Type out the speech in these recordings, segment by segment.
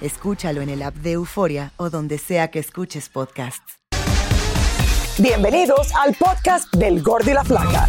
Escúchalo en el app de Euforia o donde sea que escuches podcasts. Bienvenidos al podcast del Gordo y la Flaca.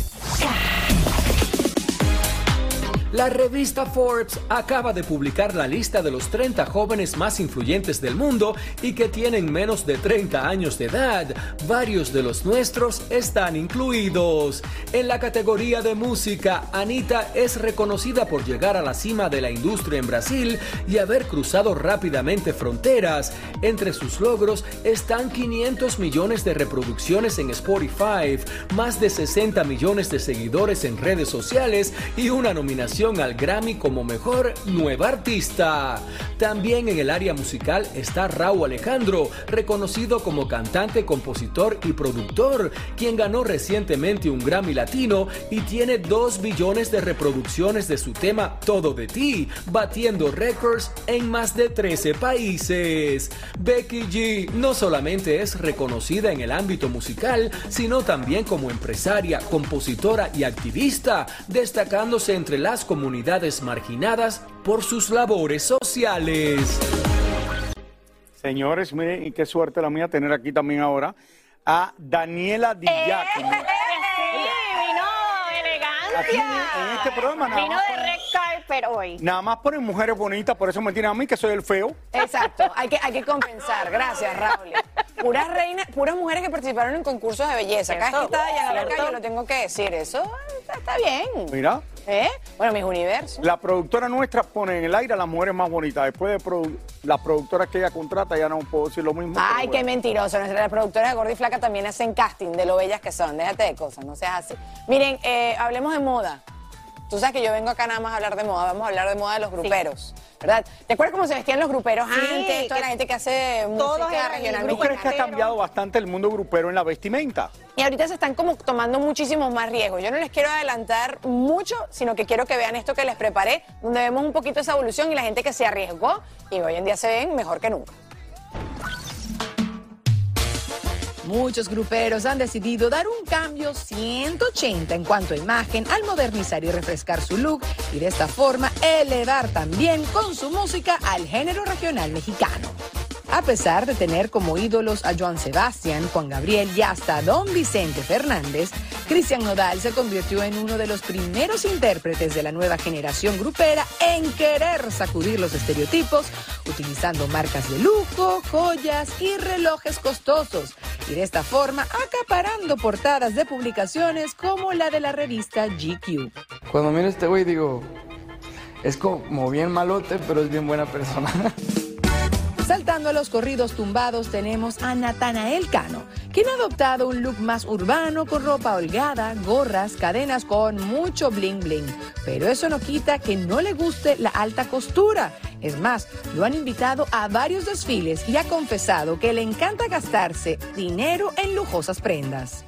La revista Forbes acaba de publicar la lista de los 30 jóvenes más influyentes del mundo y que tienen menos de 30 años de edad. Varios de los nuestros están incluidos. En la categoría de música, Anita es reconocida por llegar a la cima de la industria en Brasil y haber cruzado rápidamente fronteras. Entre sus logros están 500 millones de reproducciones en Spotify, más de 60 millones de seguidores en redes sociales y una nominación al Grammy como mejor nueva artista. También en el área musical está Raúl Alejandro, reconocido como cantante, compositor y productor, quien ganó recientemente un Grammy Latino y tiene 2 billones de reproducciones de su tema Todo de ti, batiendo récords en más de 13 países. Becky G no solamente es reconocida en el ámbito musical, sino también como empresaria, compositora y activista, destacándose entre las comunidades marginadas por sus labores sociales. Señores, miren, y qué suerte la mía tener aquí también ahora a Daniela Di Giacomo. vino elegancia. Aquí en este programa nada Vino más hoy. Nada más ponen mujeres bonitas, por eso me tienen a mí, que soy el feo. Exacto, hay que, hay que compensar. Gracias, Raúl. Puras reinas, puras mujeres que participaron en concursos de belleza. Cada vez que está la calle, lo tengo que decir. Eso está, está bien. Mira, ¿Eh? Bueno, mis universos. la productora nuestra pone en el aire a las mujeres más bonitas. Después de produ- las productoras que ella contrata, ya no puedo decir lo mismo. Ay, qué bueno. mentiroso. Nuestras productoras de Gorda y Flaca también hacen casting de lo bellas que son. Déjate de cosas, no seas así. Miren, eh, hablemos de moda. Tú sabes que yo vengo acá nada más a hablar de moda. Vamos a hablar de moda de los gruperos, ¿verdad? ¿Te acuerdas cómo se vestían los gruperos Sí, antes? Toda la gente que hace música regional ¿Tú crees que ha cambiado bastante el mundo grupero en la vestimenta? Y ahorita se están como tomando muchísimos más riesgos. Yo no les quiero adelantar mucho, sino que quiero que vean esto que les preparé, donde vemos un poquito esa evolución y la gente que se arriesgó y hoy en día se ven mejor que nunca. Muchos gruperos han decidido dar un cambio 180 en cuanto a imagen al modernizar y refrescar su look y de esta forma elevar también con su música al género regional mexicano. A pesar de tener como ídolos a Joan Sebastián, Juan Gabriel y hasta Don Vicente Fernández, Cristian Nodal se convirtió en uno de los primeros intérpretes de la nueva generación grupera en querer sacudir los estereotipos, utilizando marcas de lujo, joyas y relojes costosos, y de esta forma acaparando portadas de publicaciones como la de la revista GQ. Cuando miro a este güey digo, es como bien malote, pero es bien buena persona. Saltando a los corridos tumbados tenemos a Natanael Cano, quien ha adoptado un look más urbano con ropa holgada, gorras, cadenas con mucho bling bling. Pero eso no quita que no le guste la alta costura. Es más, lo han invitado a varios desfiles y ha confesado que le encanta gastarse dinero en lujosas prendas.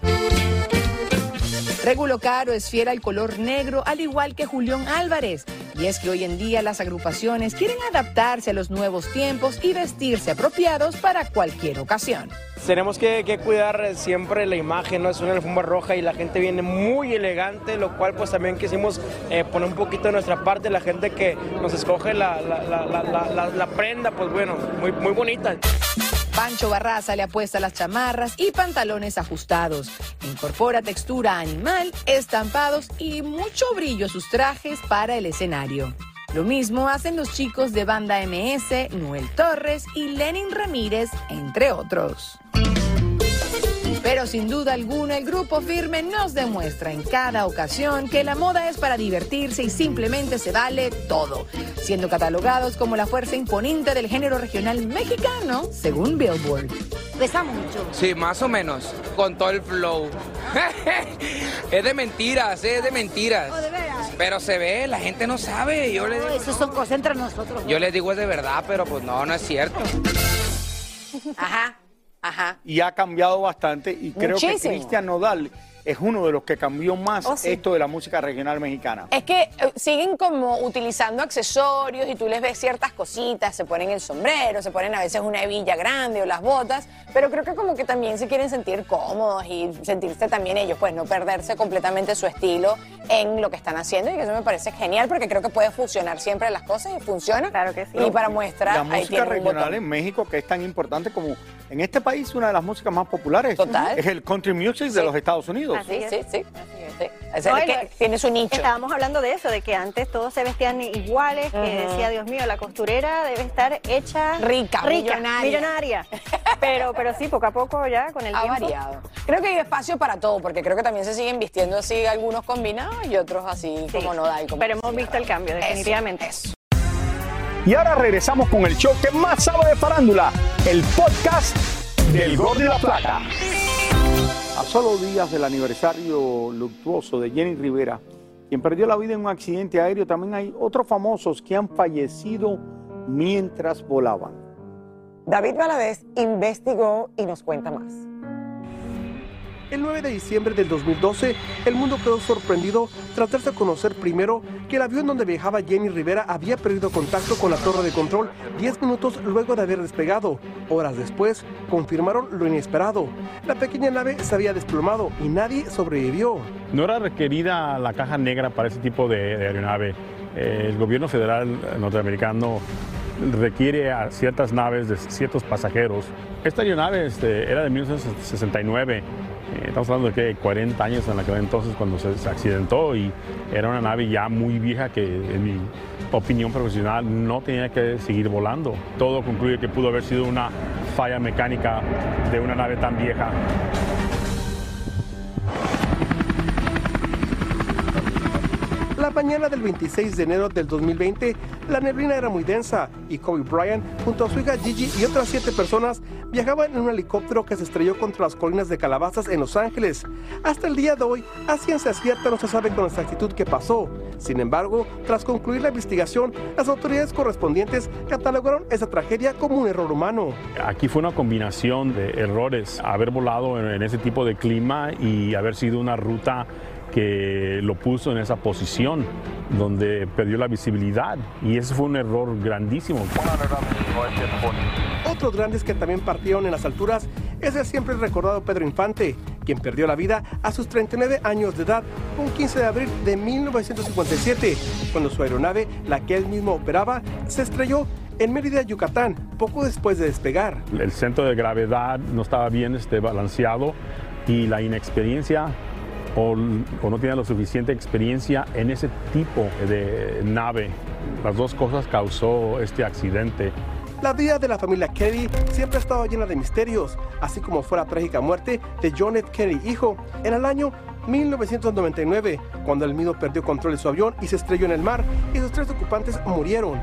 Regulo Caro es fiel al color negro, al igual que Julián Álvarez. Y es que hoy en día las agrupaciones quieren adaptarse a los nuevos tiempos y vestirse apropiados para cualquier ocasión. Tenemos que, cuidar siempre la imagen, ¿no? Es una alfombra roja y la gente viene muy elegante, lo cual pues también quisimos eh, poner un poquito de nuestra parte, la gente que nos escoge la, la, prenda, pues bueno, muy, muy bonita. Pancho Barraza le apuesta las chamarras y pantalones ajustados. Incorpora textura animal, estampados y mucho brillo a sus trajes para el escenario. Lo mismo hacen los chicos de Banda MS, Noel Torres y Lenin Ramírez, entre otros. Pero sin duda alguna el grupo firme nos demuestra en cada ocasión que la moda es para divertirse y simplemente se vale todo, siendo catalogados como la fuerza imponente del género regional mexicano, según Billboard. Pesa mucho. Sí, más o menos, con todo el flow. es de mentiras, es de mentiras. ¿O de veras? Pero se ve, la gente no sabe. Yo le digo, eso son cosas entre nosotros. Yo les digo es de verdad, pero pues no, no es cierto. Ajá. Ajá. Y ha cambiado bastante y creo que Cristian Nodal es uno de los que cambió más Oh, esto de la música regional mexicana. Es que eh, siguen como utilizando accesorios y tú les ves ciertas cositas, se ponen el sombrero, se ponen a veces una hebilla grande o las botas, pero creo que como que también se quieren sentir cómodos y sentirse también ellos, pues no perderse completamente su estilo en lo que están haciendo y que eso me parece genial porque creo que puede funcionar siempre las cosas y funciona. Claro que sí. Y para muestra, La ahí música regional botón. en México, que es tan importante como en este país, una de las músicas más populares Total. es el country music de los Estados Unidos. Sí, sí, sí. sí. Es No, que lo- tiene su nicho. Estábamos hablando de eso, de que antes todos se vestían iguales, que Ujú. decía, Dios mío, la costurera debe estar hecha Rica, millonaria. millonaria. Pero, pero sí, poco a poco ya con el Ha tiempo. variado. Creo que hay espacio para todo, porque creo que también se siguen vistiendo así algunos combinados y otros así como no da. y como Pero hemos visto el cambio, definitivamente. Y ahora regresamos con el show que más sabe de farándula, el podcast del Gol de la Plata. A solo días del aniversario luctuoso de Jenny Rivera, quien perdió la vida en un accidente aéreo, también hay otros famosos que han fallecido mientras volaban. David Valadez investigó y nos cuenta más. El 9 de diciembre del 2012, el mundo quedó sorprendido tras darse a conocer primero que el avión donde viajaba Jenny Rivera había perdido contacto con la torre de control 10 minutos luego de haber despegado. Horas después, confirmaron lo inesperado. La pequeña nave se había desplomado y nadie sobrevivió. No era requerida la caja negra para ese tipo de, aeronave. Eh, el gobierno federal norteamericano requiere a ciertas naves de ciertos pasajeros. Esta aeronave este, era de 1969. Eh, estamos hablando de que 40 años en aquel entonces cuando se, se accidentó y era una nave ya muy vieja que en mi opinión profesional no tenía que seguir volando. Todo concluye que pudo haber sido una falla mecánica de una nave tan vieja. Mañana del 26 de enero del 2020, la neblina era muy densa y Kobe Bryant, junto a su hija Gigi y otras siete personas, viajaban en un helicóptero que se estrelló contra las colinas de Calabazas en Los Ángeles. Hasta el día de hoy, a ciencia cierta no se sabe con exactitud qué pasó. Sin embargo, tras concluir la investigación, las autoridades correspondientes catalogaron esa tragedia como un error humano. Aquí fue una combinación de errores, haber volado en, ese tipo de clima y haber sido una ruta que lo puso en esa posición donde perdió la visibilidad y ese fue un error grandísimo. Otros grandes que también partieron en las alturas es el siempre recordado Pedro Infante, quien perdió la vida a sus 39 años de edad un 15 de abril de 1957, cuando su aeronave, la que él mismo operaba, se estrelló en Mérida, Yucatán, poco después de despegar. El centro de gravedad no estaba bien este, balanceado y la inexperiencia o, no tiene la suficiente experiencia en ese tipo de nave. Las dos cosas causó este accidente. La vida de la familia Kennedy siempre ha estado llena de misterios, así como fue la trágica muerte de John F. Kennedy, hijo, en el año 1999, cuando el mismo perdió control de su avión y se estrelló en el mar, y sus tres ocupantes murieron.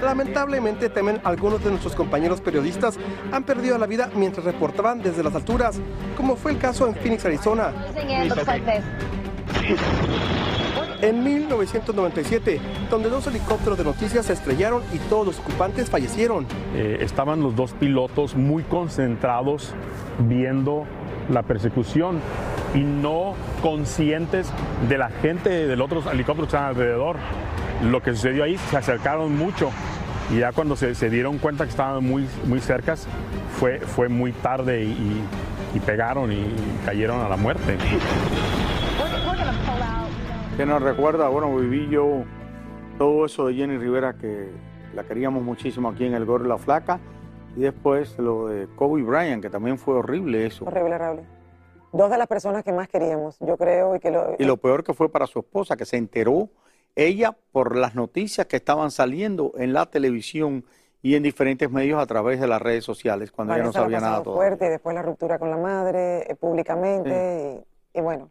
Lamentablemente, temen algunos de nuestros compañeros periodistas han perdido la vida mientras reportaban desde las alturas, como fue el caso en Phoenix, Arizona. En 1997, donde dos helicópteros de noticias se estrellaron y todos los ocupantes fallecieron. Eh, estaban los dos pilotos muy concentrados viendo la persecución y no conscientes de la gente de los otros helicópteros que estaban alrededor. Lo que sucedió ahí, se acercaron mucho y ya cuando se, dieron cuenta que estaban muy, muy cercas, fue, fue muy tarde y pegaron y cayeron a la muerte. ¿Qué nos recuerda? Bueno, viví yo todo eso de Jenny Rivera que la queríamos muchísimo aquí en el Gordo La Flaca y después lo de Kobe Bryant, que también fue horrible eso. Horrible, horrible. Dos de las personas que más queríamos, yo creo, y que lo... Y lo peor que fue para su esposa, que se enteró ella por las noticias que estaban saliendo en la televisión y en diferentes medios a través de las redes sociales, cuando ella no Vanessa la sabía ha nada todavía. fuerte, y después la ruptura con la madre, eh, públicamente, y, y bueno,